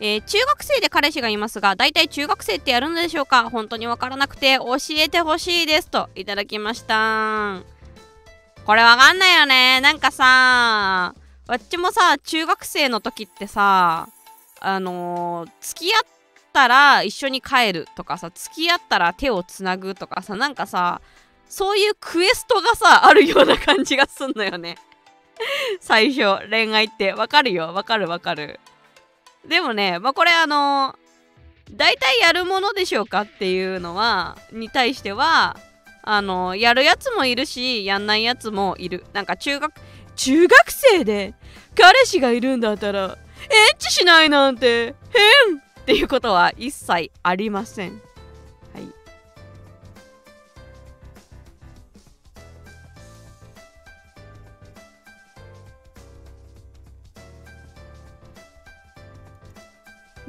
えー、中学生で彼氏がいますが、大体中学生ってやるのでしょうか？本当にわからなくて教えてほしいですといただきました。これわかんないよね。なんかさ、わっちもさ、中学生の時ってさ、あのー、付き合ったら一緒に帰るとかさ、付き合ったら手をつなぐとかさ、なんかさ、そういうクエストがさ、あるような感じがすんのよね。最初、恋愛って。わかるよ。わかるわかる。でもね、まあ、これあの大体やるものでしょうかっていうのは、に対しては、あのやるやつもいるし、やんないやつもいる。なんか中学、中学生で彼氏がいるんだったら、エッチしないなんて変っていうことは一切ありません。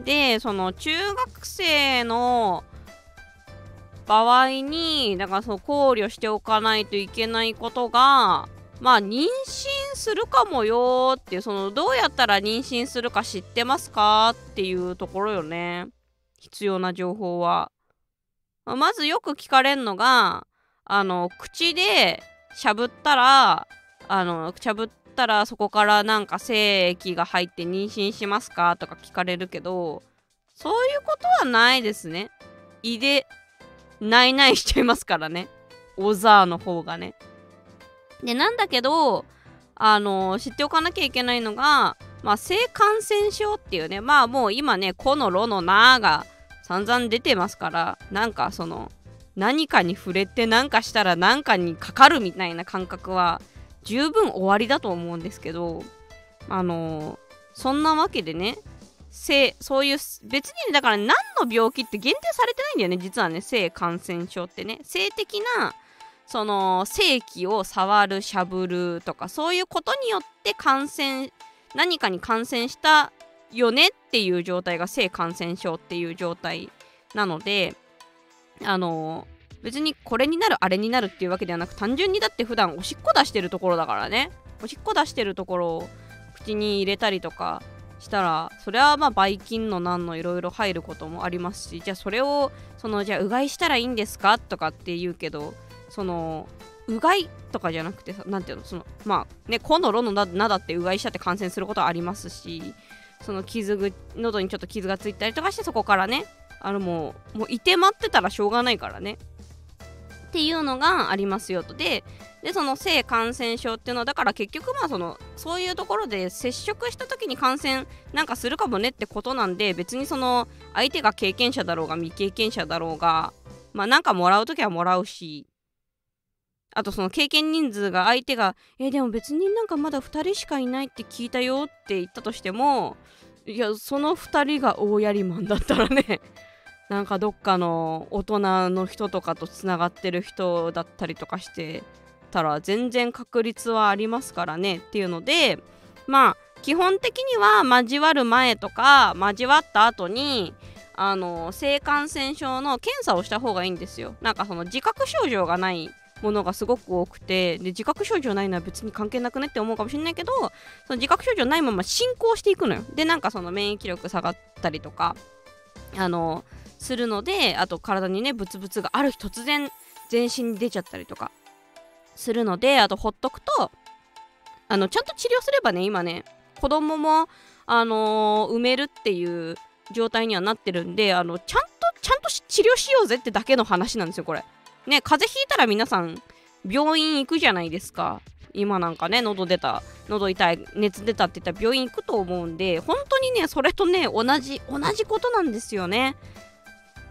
でその中学生の場合にだからその考慮しておかないといけないことがまあ妊娠するかもよっていうそのどうやったら妊娠するか知ってますかっていうところよね。必要な情報は、ま、ずよく聞かれるのがあの口でしゃぶったらあのしゃぶっったらそこからなんか精液が入って妊娠しますかとか聞かれるけどそういうことはないですね。胃でないないしちゃいますからね。オザーの方がね。でなんだけどあの知っておかなきゃいけないのがまあ性感染症っていうね。まあもう今ね「このろのな」が散々出てますからなんかその何かに触れて何かしたら何かにかかるみたいな感覚は十分終わりだと思うんですけどあのそんなわけでね性そういう別にだから何の病気って限定されてないんだよね実はね性感染症ってね。性的なその性器を触るしゃぶるとかそういうことによって感染何かに感染したよねっていう状態が性感染症っていう状態なのであの別にこれになるあれになるっていうわけではなく単純にだって普段おしっこ出してるところだからね。おしっこ出してるところを口に入れたりとかしたらそれはまあばい菌のなんのいろいろ入ることもありますしじゃあそれをそのじゃあうがいしたらいいんですかとかって言うけどそのうがいとかじゃなくてさ何ていうのそのまあねこのろのなだってうがいしたって感染することはありますしその傷ぐ喉にちょっと傷がついたりとかしてそこからねあのもうもういてまってたらしょうがないからね。っていうのがありますよと。ででその性感染症っていうのはだから結局まあそのそういうところで接触した時に感染なんかするかもねってことなんで別にその相手が経験者だろうが未経験者だろうがまあなんかもらう時はもらうしあとその経験人数が相手が「えでも別になんかまだ2人しかいないって聞いたよ」って言ったとしてもいやその2人が大やりマンだったらねなんかどっかの大人の人とかとつながってる人だったりとかしてたら全然確率はありますからねっていうのでまあ基本的には交わる前とか交わった後にあの性感染症の検査をした方がいいんですよ。なんかその自覚症状がないものがすごく多くてで自覚症状ないのは別に関係なくねって思うかもしれないけどその自覚症状ないまま進行していくのよ。でなんかその免疫力下がったりとかあのするのであと体にねブツブツがある日突然全身に出ちゃったりとかするのであとほっとくとあのちゃんと治療すればね今ね子供もあのー、産めるっていう状態にはなってるんであのちゃんとちゃんと治療しようぜってだけの話なんですよこれ。ね風邪ひいたら皆さん病院行くじゃないですか。今なんかね喉出た喉痛い熱出たって言ったら病院行くと思うんで本当にねそれとね同じ同じことなんですよね。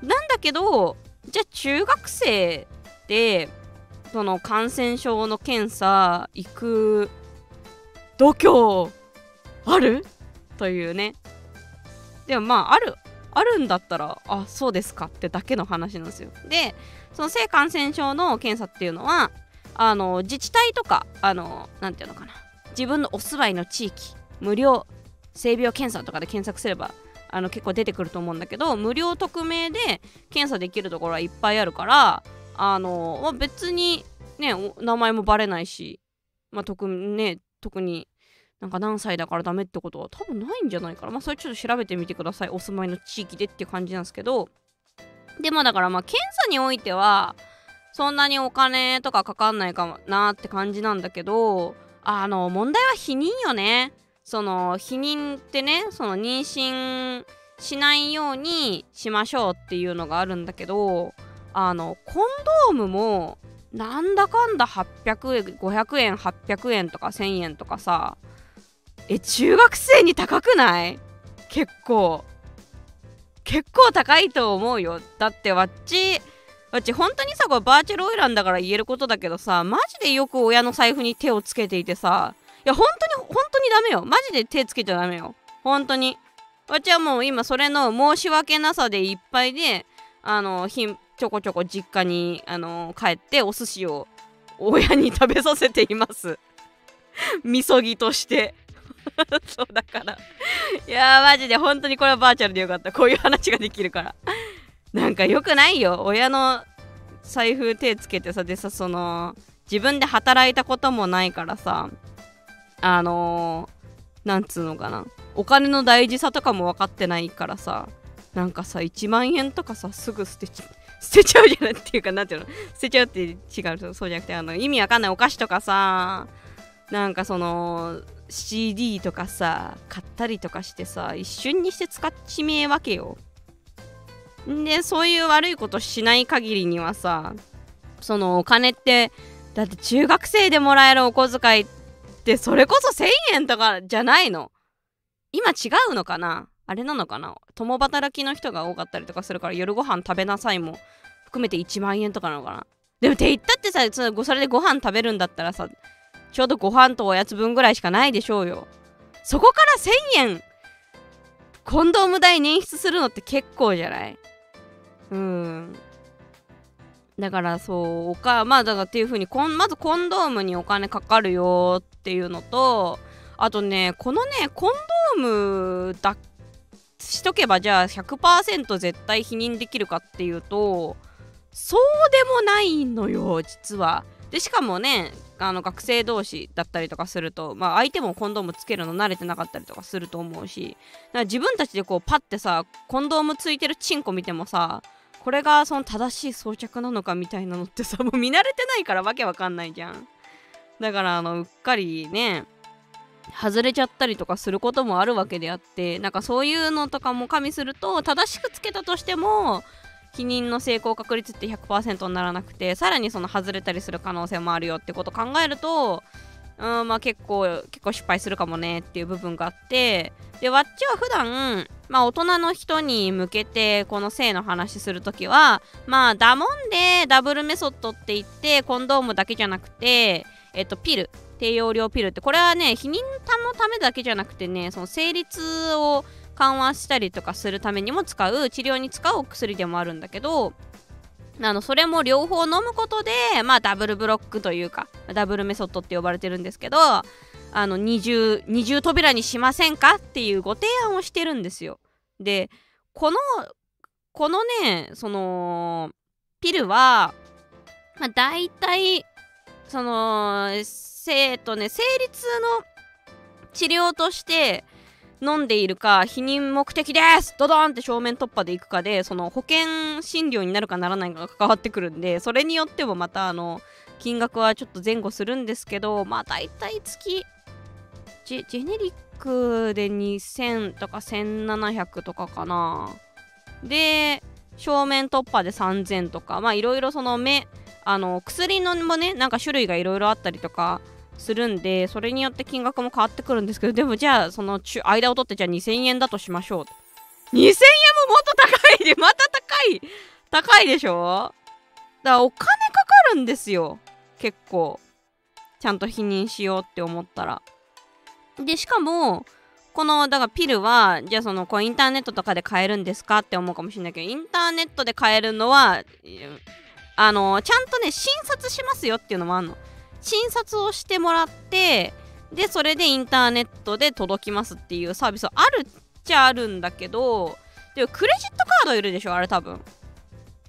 なんだけどじゃあ中学生でその感染症の検査行く度胸ある？というね。でもまああるあるんだったらあそうですかってだけの話なんですよ。でその性感染症の検査っていうのはあの自治体とかあのなんていうのかな。自分のお住まいの地域無料性病検査とかで検索すればあの結構出てくると思うんだけど無料匿名で検査できるところはいっぱいあるからあの、まあ、別にね名前もバレないし、まあ、特ね特になんか何歳だからダメってことは多分ないんじゃないかな。まあそれちょっと調べてみてください。お住まいの地域でって感じなんですけど。でもだからまあ検査においてはそんなにお金とかかかんないかもなって感じなんだけどあの問題は避妊よね。その避妊ってねその妊娠しないようにしましょうっていうのがあるんだけどあのコンドームもなんだかんだ800円500円800円とか1000円とかさえ中学生に高くない？結構。結構高いと思うよ。だってわっちわっち本当にさこれバーチャルオイランだから言えることだけどさマジでよく親の財布に手をつけていてさや本当に本当にダメよ。マジで手つけちゃダメよ。本当に。わちはもう今それの申し訳なさでいっぱいであのひんちょこちょこ実家にあの帰ってお寿司を親に食べさせています。みそぎとして。そうだから。いやーマジで本当にこれはバーチャルでよかった。こういう話ができるから。なんかよくないよ。親の財布手つけてさでさその自分で働いたこともないからさ。あのー、なんつうのかな。お金の大事さとかも分かってないからさなんかさ1万円とかさすぐ捨てちゃう 捨てちゃうじゃないっていうかなんていうの。捨てちゃうって違うそうじゃなくてあの意味わかんないお菓子とかさなんかその CD とかさ買ったりとかしてさ一瞬にして使っちめえわけよ。でそういう悪いことしない限りにはさそのお金ってだって中学生でもらえるお小遣いってそれこそ1000円とかじゃないの。今違うのかな？あれなのかな？共働きの人が多かったりとかするから夜ご飯食べなさいも。含めて1万円とかなのかな？でもって言ったってさそれでご飯食べるんだったらさちょうどご飯とおやつ分ぐらいしかないでしょうよ。そこから1000円コンドーム代捻出するのって結構じゃない？うん。だからそうかまあだからっていう風にこんまずコンドームにお金かかるよっていうのとあとねこのねコンドームだしとけばじゃあ100%絶対否認できるかっていうとそうでもないのよ実は。でしかもねあの学生同士だったりとかすると、まあ、相手もコンドームつけるの慣れてなかったりとかすると思うしだから自分たちでこうパッてさコンドームついてるチンコ見てもさこれがその正しい装着なのかみたいなのってさもう見慣れてないからわけわかんないじゃん。だからあのうっかりね外れちゃったりとかすることもあるわけであってなんかそういうのとかも加味すると正しくつけたとしても否認の成功確率って100%にならなくてさらにその外れたりする可能性もあるよってことを考えるとうんまあ結構結構失敗するかもねっていう部分があってでわっちは普段まあ大人の人に向けてこの性の話するときはまあダモンでダブルメソッドって言ってコンドームだけじゃなくてえっとピル。低用量ピルってこれはね避妊のためだけじゃなくてねその生理痛を緩和したりとかするためにも使う治療に使うお薬でもあるんだけどあのそれも両方飲むことでまあダブルブロックというかダブルメソッドって呼ばれてるんですけどあの二重二重扉にしませんかっていうご提案をしてるんですよ。でこのこのねそのピルは、まあ、大体その生とね生理痛の治療として飲んでいるか避妊目的です。ドドンって正面突破でいくかでその保険診療になるかならないかが関わってくるんでそれによってもまたあの金額はちょっと前後するんですけどまあ大体月ジェネリックで2000とか1700とかかな。で正面突破で3000とかまあいろいろその目あの薬のもねなんか種類がいろいろあったりとかするんでそれによって金額も変わってくるんですけどでもじゃあその間を取ってじゃあ2000円だとしましょう。2000円ももっと高いでまた高い高いでしょ？だからお金かかるんですよ。結構ちゃんと否認しようって思ったら。でしかもこのだからピルはじゃあそのこうインターネットとかで買えるんですかって思うかもしれないけどインターネットで買えるのはあのちゃんとね診察しますよっていうのもあるの。診察をしてもらってでそれでインターネットで届きますっていうサービスはあるっちゃあるんだけどでもクレジットカードいるでしょあれ多分。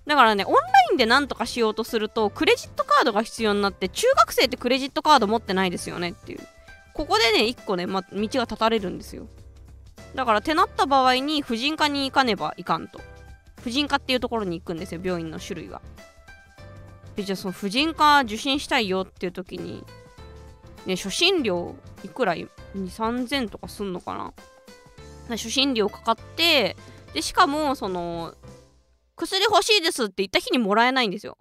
だからねオンラインで何とかしようとするとクレジットカードが必要になって中学生ってクレジットカード持ってないですよねっていう。ここでね1個ね、ま、道が断たれるんですよ。だからてなった場合に婦人科に行かねばいかんと。婦人科っていうところに行くんですよ病院の種類は。じゃあその婦人科受診したいよっていう時にね初診料いくら2 3000とかすんのかな？初診料かかってでしかもその薬欲しいですって言った日にもらえないんですよ。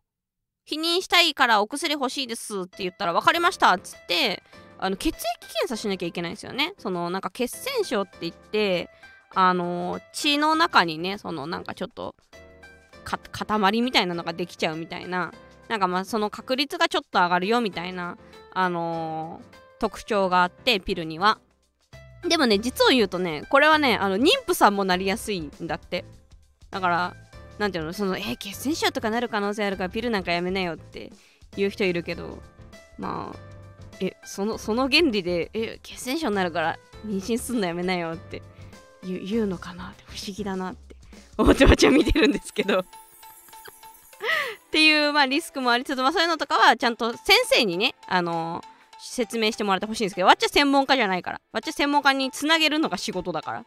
否認したいからお薬欲しいですって言ったら分かりましたっつってあの血液検査しなきゃいけないんですよね。そのなんか血栓症って言ってあの血の中にねそのなんかちょっと塊みたいなのができちゃうみたいな。なんかまあその確率がちょっと上がるよみたいなあのー、特徴があってピルには。でもね実を言うとねこれはねあの妊婦さんもなりやすいんだって。だからなんていうのそのえー、血栓症とかなる可能性あるからピルなんかやめなよって言う人いるけどまあえそのその原理でえ血栓症になるから妊娠すんのやめなよって言うのかなって不思議だなって思ってわちゃ見てるんですけど。っていう、まあ、リスクもありつつ、まあ、そういうのとかはちゃんと先生にね、あのー、説明してもらってほしいんですけどわっちゃ専門家じゃないからわっちゃ専門家につなげるのが仕事だから。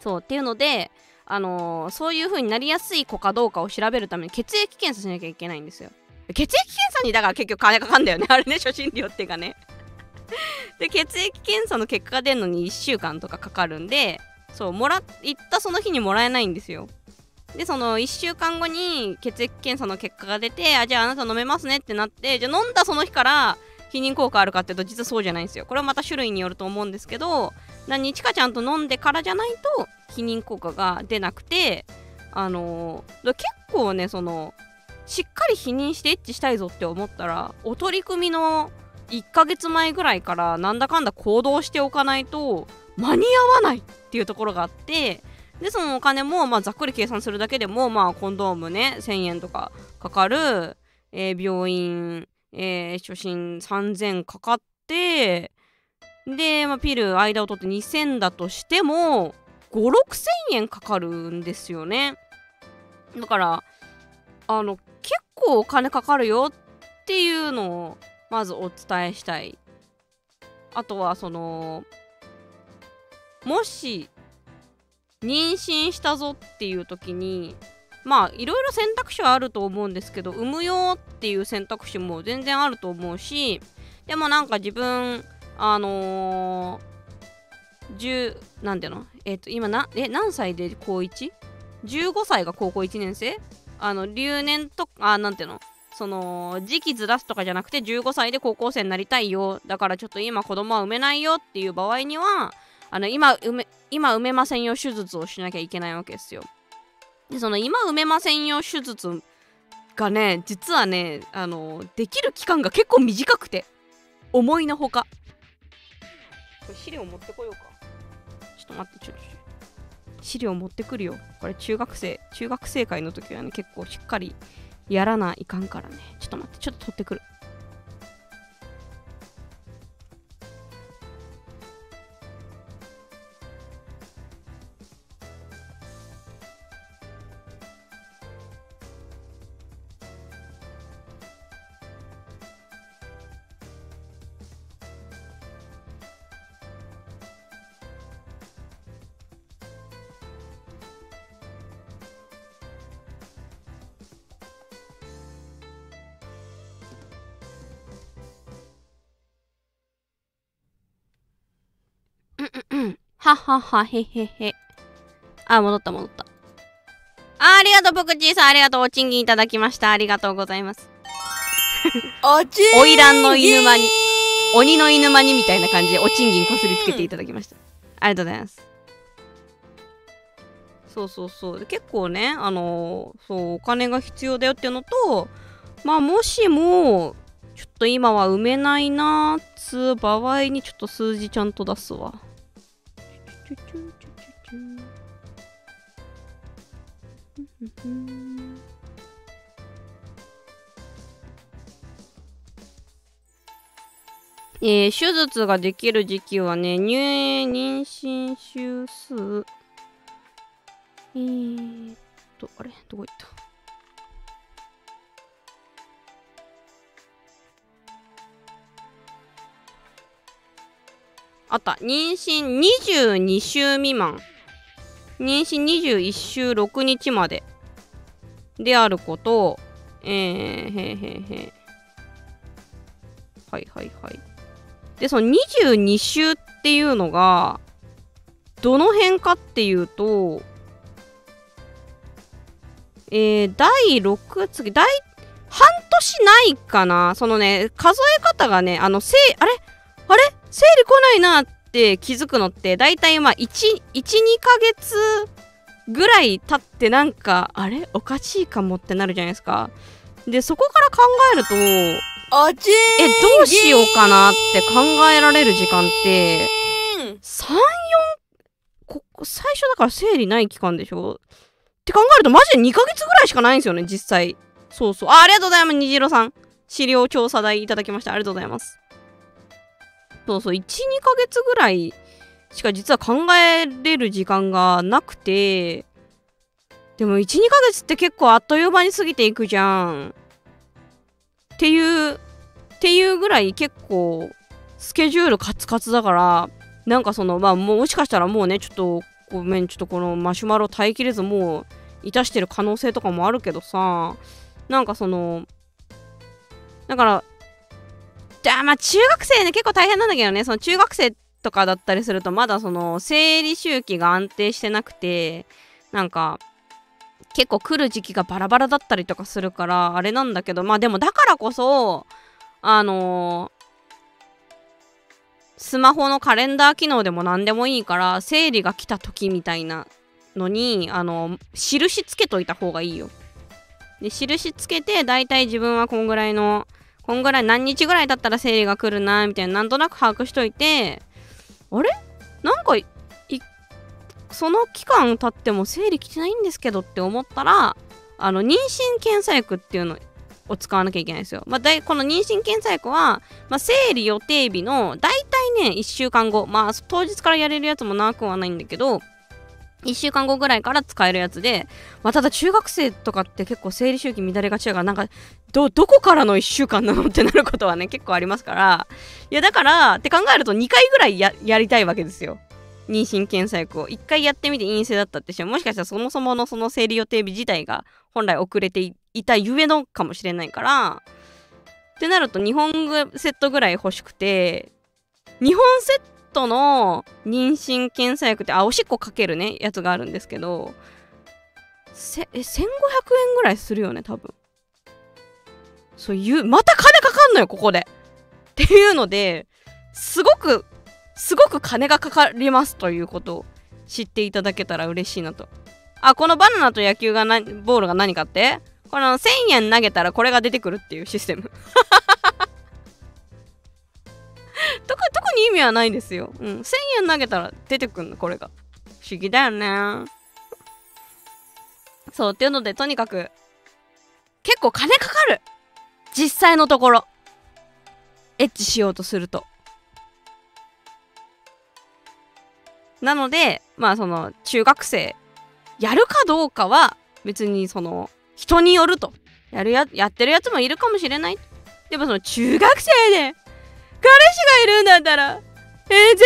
そうっていうのであのー、そういう風になりやすい子かどうかを調べるために血液検査しなきゃいけないんですよ。血液検査にだから結局金かかんだよね。あれね初診料っていうかね。で血液検査の結果が出るのに1週間とかかかるんでそうもら行ったその日にもらえないんですよ。でその1週間後に血液検査の結果が出てあじゃああなた飲めますねってなってじゃあ飲んだその日から避妊効果あるかっていうと実はそうじゃないんですよ。これはまた種類によると思うんですけど何日かちゃんと飲んでからじゃないと避妊効果が出なくてあのー、結構ねそのしっかり否認してエッチしたいぞって思ったらお取り組みの1ヶ月前ぐらいからなんだかんだ行動しておかないと間に合わないっていうところがあってでそのお金も、まあ、ざっくり計算するだけでも、まあ、コンドームね1000円とかかかる、えー、病院、えー、初診3000かかってで、まあ、ピル間を取って2000だとしても5 6 0 0 0円かかるんですよね。だからあの結構お金かかるよっていうのをまずお伝えしたい。あとはそのもし妊娠したぞっていう時にまあいろいろ選択肢はあると思うんですけど産むよっていう選択肢も全然あると思うしでもなんか自分あの、10なんていうの？えっ、と今なえ何歳で高 1?15 歳が高校1年生？あの留年とかなんていうの？その時期ずらすとかじゃなくて15歳で高校生になりたいよ。だからちょっと今子供は産めないよっていう場合にはあの今産め今産めませんよ手術をしなきゃいけないわけですよ。でその今産めませんよ手術がね実はねあのできる期間が結構短くて思いのほか。これ資料持ってこようか。ちょっと待ってちょっと。資料持ってくるよ。これ中学生中学生会の時はね結構しっかりやらないかんからね。ちょっと待ってちょっと取ってくるはははへへへ。あ、戻った戻った。あありがとう、ぷくちーさん。ありがとう。お賃金いただきました。ありがとうございます。おちんぎん花魁の犬間に、鬼の犬間にみたいな感じでお賃金こすりつけていただきました。ありがとうございます。そうそうそう。結構ね、あのー、そう、お金が必要だよっていうのと、まあ、もしも、ちょっと今は埋めないなーつう場合にちょっと数字ちゃんと出すわ。チュチュチュチュチュえー、手術ができる時期はね、入院妊娠週数。えーっと、あれどこ行ったあった。妊娠22週未満。妊娠21週6日まで。であることえー、へーへーへー。はいはいはい。でその22週っていうのがどの辺かっていうとえー、第6次第半年ないかな。そのね数え方がねあのせいあれ？あれ？生理来ないなって気づくのって大体まあ12ヶ月ぐらい経ってなんかあれ？おかしいかもってなるじゃないですか。でそこから考えるとえどうしようかなって考えられる時間って34ここ最初だから生理ない期間でしょ？って考えるとマジで2ヶ月ぐらいしかないんですよね実際。そうそう。あありがとうございます。虹色さん。資料調査代いただきました。ありがとうございますそうそう12ヶ月ぐらいしか実は考えれる時間がなくてでも12ヶ月って結構あっという間に過ぎていくじゃん。っていうっていうぐらい結構スケジュールカツカツだからなんかそのまあもしかしたらもうねちょっとごめんちょっとこのマシュマロ耐えきれずもういたしてる可能性とかもあるけどさなんかそのだからじゃあまあ中学生ね結構大変なんだけどねその中学生とかだったりするとまだその生理周期が安定してなくてなんか結構来る時期がバラバラだったりとかするからあれなんだけどまあでもだからこそあのスマホのカレンダー機能でも何でもいいから生理が来た時みたいなのにあの印つけといた方がいいよ。で印つけて大体自分はこんぐらいのこんぐらい何日ぐらいだったら生理が来るなみたいななんとなく把握しといて。あれ？なんかその期間経っても生理来てないんですけどって思ったらあの妊娠検査薬っていうのを使わなきゃいけないんですよ。まあ、だいこの妊娠検査薬は、まあ、生理予定日の大体ね1週間後。まあ当日からやれるやつもなくはないんだけど1週間後ぐらいから使えるやつで、まあ、ただ中学生とかって結構生理周期乱れがちだからなんかどどこからの1週間なのってなることはね結構ありますから。いやだからって考えると2回ぐらいややりたいわけですよ。妊娠検査薬を。1回やってみて陰性だったってしてもしかしたらそもそものその生理予定日自体が本来遅れていたゆえのかもしれないから。ってなると2本セットぐらい欲しくて2本セットの妊娠検査薬ってあおしっこかけるねやつがあるんですけどせえ1500円ぐらいするよね多分そういうまた金かかんのよここでっていうのですごくすごく金がかかりますということを知っていただけたら嬉しいなと。あ、このバナナと野球がなボールが何かって？この1000円投げたらこれが出てくるっていうシステム。に意味はないですよ。うん。1000円投げたら出てくるの、これが。不思議だよね。そう、っていうので、とにかく、結構金かかる実際のところ。エッチしようとすると。なので、まあその中学生やるかどうかは別にその人によると。やるや、やってるやつもいるかもしれない。でもその中学生でがいるんだったら、えー、絶対にエ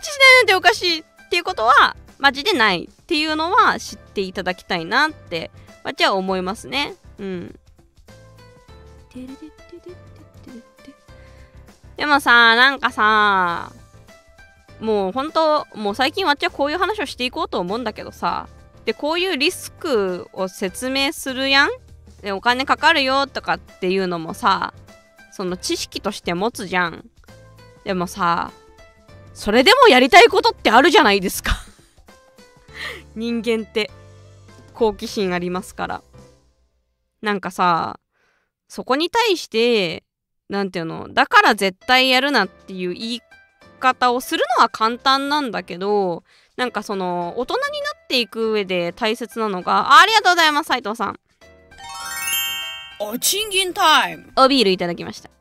ッチしないなんておかしいっていうことはマジでないっていうのは知っていただきたいなって私は思いますね。うん。でもさ、なんかさ、もう本当もう最近わちはこういう話をしていこうと思うんだけどさでこういうリスクを説明するやん？でお金かかるよとかっていうのもさその知識として持つじゃんでもさそれでもやりたいことってあるじゃないですか。人間って。好奇心ありますから。なんかさそこに対して何ていうのだから絶対やるなっていう言い方をするのは簡単なんだけどなんかその大人になっていく上で大切なのがありがとうございます斉藤さん。お賃金タイム。おビールいただきました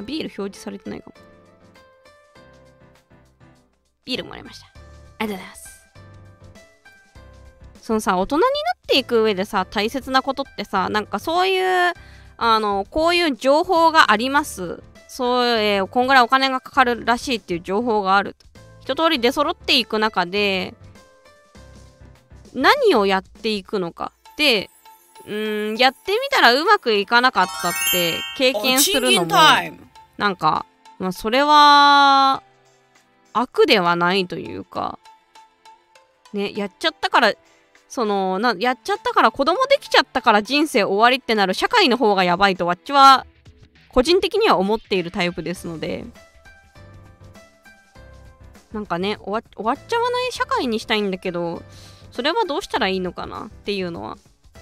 あビール表示されてないかも。ビールもらいました。ありがとうございます。そのさ大人になっていく上でさ大切なことってさなんかそういうあのこういう情報があります。そう、えー、こんぐらいお金がかかるらしいっていう情報がある。一通り出揃っていく中で何をやっていくのか。でうんやってみたらうまくいかなかったって経験するのもなんか、まあ、それは悪ではないというかねやっちゃったからそのなやっちゃったから子供できちゃったから人生終わりってなる社会の方がやばいとわっちは個人的には思っているタイプですのでなんかね終わ終わっちゃわない社会にしたいんだけどそれはどうしたらいいのかなっていうのは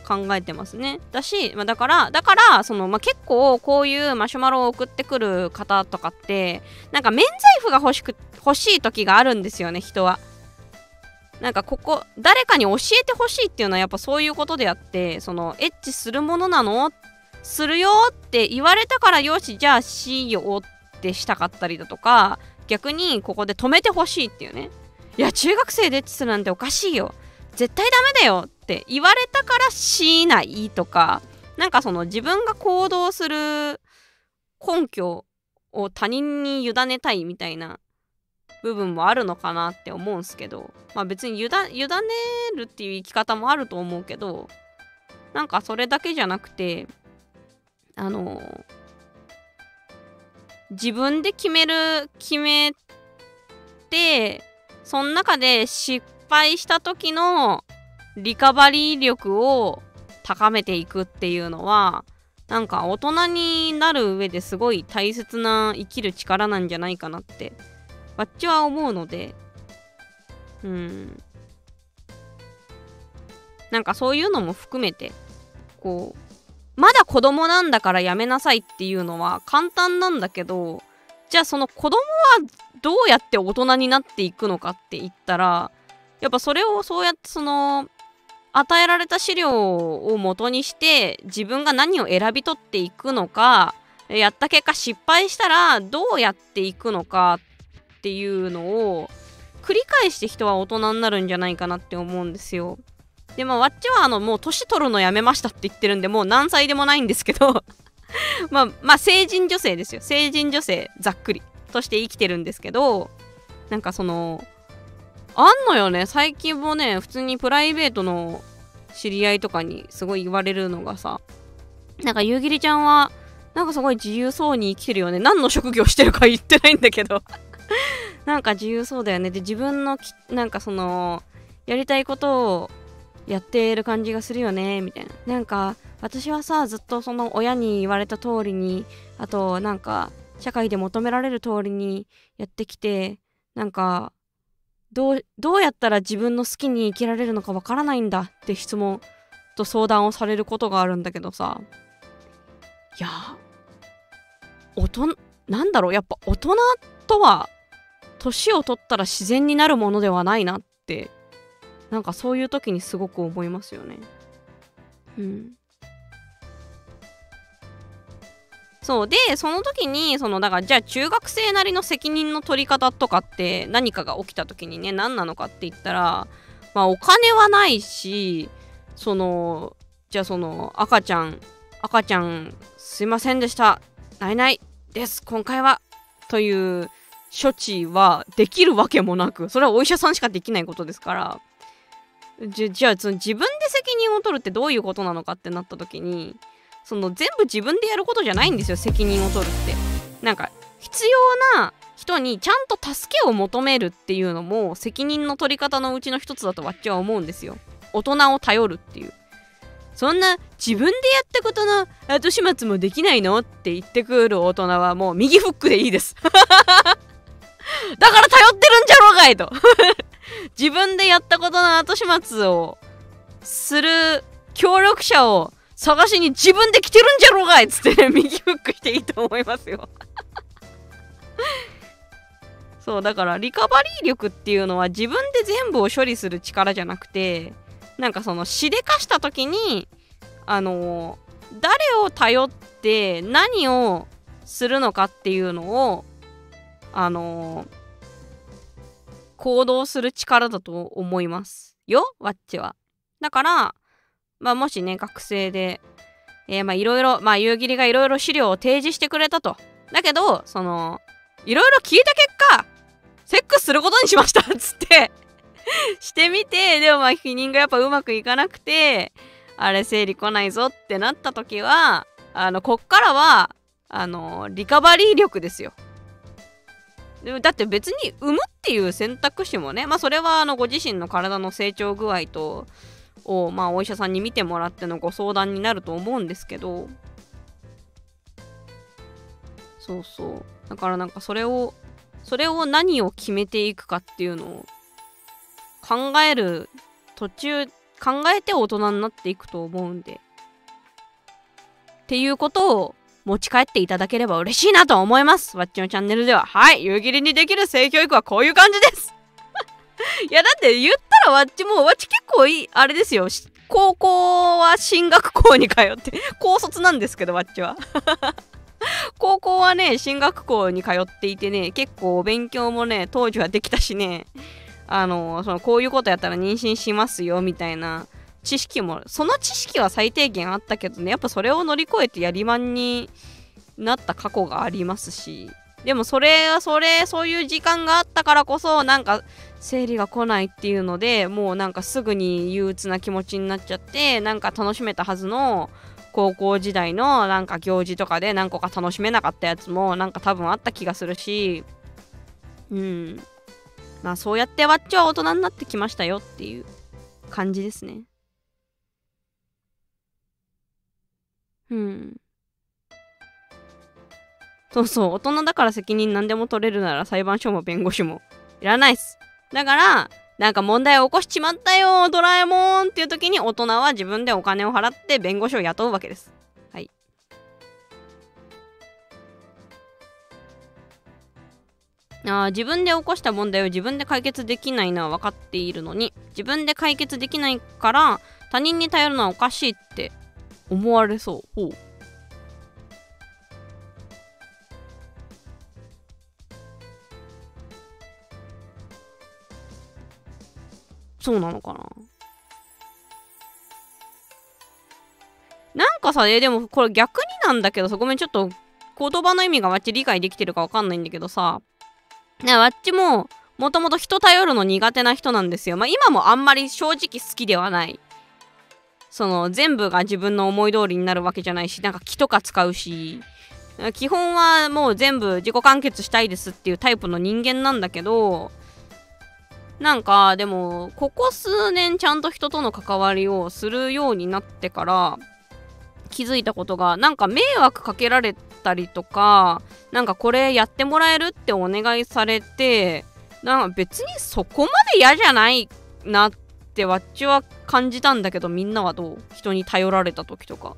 考えてますね。だし、まあ、だからだからその、まあ、結構こういうマシュマロを送ってくる方とかってなんか免罪符が欲しく欲しい時があるんですよね人は。なんかここ誰かに教えてほしいっていうのはやっぱそういうことであってそのエッチするものなの？するよって言われたからよしじゃあしよってしたかったりだとか逆にここで止めてほしいっていうね。いや中学生でエッチするなんておかしいよ。絶対ダメだよって言われたからしないとかなんかその自分が行動する根拠を他人に委ねたいみたいな部分もあるのかなって思うんすけどまあ別に委ねるっていう生き方もあると思うけどなんかそれだけじゃなくてあの自分で決める決めてその中で失敗した時のリカバリー力を高めていくっていうのはなんか大人になる上ですごい大切な生きる力なんじゃないかなってわっちは思うので、うん。なんかそういうのも含めて、こう、まだ子供なんだからやめなさいっていうのは簡単なんだけど、じゃあその子供はどうやって大人になっていくのかって言ったら、やっぱそれをそうやってその、与えられた資料を元にして自分が何を選び取っていくのかやった結果失敗したらどうやっていくのかっていうのを繰り返して人は大人になるんじゃないかなって思うんですよ。でまあわっちはあのもう年取るのやめましたって言ってるんでもう何歳でもないんですけど まあまあ成人女性ですよ成人女性ざっくりとして生きてるんですけどなんかそのあんのよね最近もね普通にプライベートの知り合いとかにすごい言われるのがさなんか夕霧ちゃんはなんかすごい自由そうに生きてるよね。何の職業してるか言ってないんだけど。なんか自由そうだよね。で自分のきなんかそのやりたいことをやってる感じがするよね。みたいな。なんか私はさずっとその親に言われた通りにあとなんか社会で求められる通りにやってきてなんかどうどうやったら自分の好きに生きられるのかわからないんだって質問と相談をされることがあるんだけどさ。いや大人なんだろうやっぱ大人とは年を取ったら自然になるものではないなってなんかそういう時にすごく思いますよね。うん。そうでその時にそのだからじゃあ中学生なりの責任の取り方とかって何かが起きた時にね何なのかって言ったらまあお金はないしそのじゃあその赤ちゃん赤ちゃんすいませんでしたないないです今回はという処置はできるわけもなくそれはお医者さんしかできないことですからじじゃあその自分で責任を取るってどういうことなのかってなった時にその全部自分でやることじゃないんですよ責任を取るって。なんか必要な人にちゃんと助けを求めるっていうのも責任の取り方のうちの一つだとわっちは思うんですよ。大人を頼るっていう。そんな自分でやったことの後始末もできないのって言ってくる大人はもう右フックでいいです。だから頼ってるんじゃろうがいと。自分でやったことの後始末をする協力者を探しに自分で来てるんじゃろうがいっつって、ね、右フックしていいと思いますよ そうだからリカバリー力っていうのは自分で全部を処理する力じゃなくてなんかそのしでかした時にあの誰を頼って何をするのかっていうのをあの、行動する力だと思いますよワッチは。だから、まあ、もしね学生で、えー、まあいろいろまあ夕霧がいろいろ資料を提示してくれたと。だけどそのいろいろ聞いた結果セックスすることにしましたっ つってしてみてでもまあ避妊がやっぱうまくいかなくてあれ生理来ないぞってなった時はあのこっからはあのリカバリー力ですよ。でもだって別に産むっていう選択肢もねまあそれはあのご自身の体の成長具合とをまあお医者さんに見てもらってのご相談になると思うんですけど。そうそう。だからなんかそれをそれを何を決めていくかっていうのを考える途中考えて大人になっていくと思うんで。っていうことを持ち帰っていただければ嬉しいなと思います。わっちのチャンネルでは。はい。夕霧にできる性教育はこういう感じです。いやだって言ったわっちもわっち結構いいあれですよ。高校は進学校に通って 高卒なんですけどわっちは。高校はね進学校に通っていてね結構勉強もね当時はできたしねあのそのこういうことやったら妊娠しますよみたいな知識もその知識は最低限あったけどねやっぱそれを乗り越えてやりまんになった過去がありますしでもそれはそれそういう時間があったからこそなんか生理が来ないっていうのでもうなんかすぐに憂鬱な気持ちになっちゃってなんか楽しめたはずの高校時代のなんか行事とかで何個か楽しめなかったやつもなんか多分あった気がするしうん。まあそうやってわっちは大人になってきましたよっていう感じですね。うん。そうそう。大人だから責任何でも取れるなら裁判所も弁護士もいらないっす。だからなんか問題を起こしちまったよドラえもんっていう時に大人は自分でお金を払って弁護士を雇うわけです。はい。あ自分で起こした問題を自分で解決できないのは分かっているのに自分で解決できないから他人に頼るのはおかしいって思われそうほう。そうなのかな？なんかさ、えでもこれ逆になんだけどさ、ごめん、ちょっと言葉の意味がわっち理解できてるかわかんないんだけどさ、ね、わっちももともと人頼るの苦手な人なんですよ。まあ今もあんまり正直好きではない。その全部が自分の思い通りになるわけじゃないし、なんか気とか使うし、基本はもう全部自己完結したいですっていうタイプの人間なんだけど、なんかでもここ数年ちゃんと人との関わりをするようになってから気づいたことがなんか迷惑かけられたりとかなんかこれやってもらえるってお願いされてなんか別にそこまで嫌じゃないなってわっちは感じたんだけどみんなはどう？人に頼られた時とか。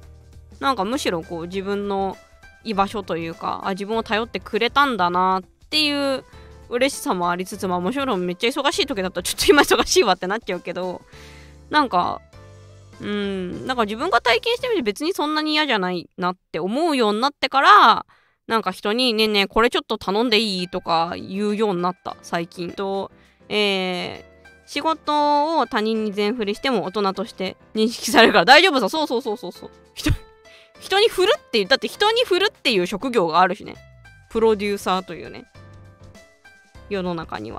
なんかむしろこう自分の居場所というかあ自分を頼ってくれたんだなっていう嬉しさもありつつまあもちろんめっちゃ忙しい時だったらちょっと今忙しいわってなっちゃうけどなんかうんなんか自分が体験してみて別にそんなに嫌じゃないなって思うようになってからなんか人に「ねえねえこれちょっと頼んでいい?」とか言うようになった最近と。えー、仕事を他人に全振りしても大人として認識されるから大丈夫さそうそうそうそうそう。人人に振るっていうだって人に振るっていう職業があるしね。プロデューサーというね。世の中には。